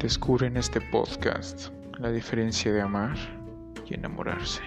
Descubre en este podcast la diferencia de amar y enamorarse.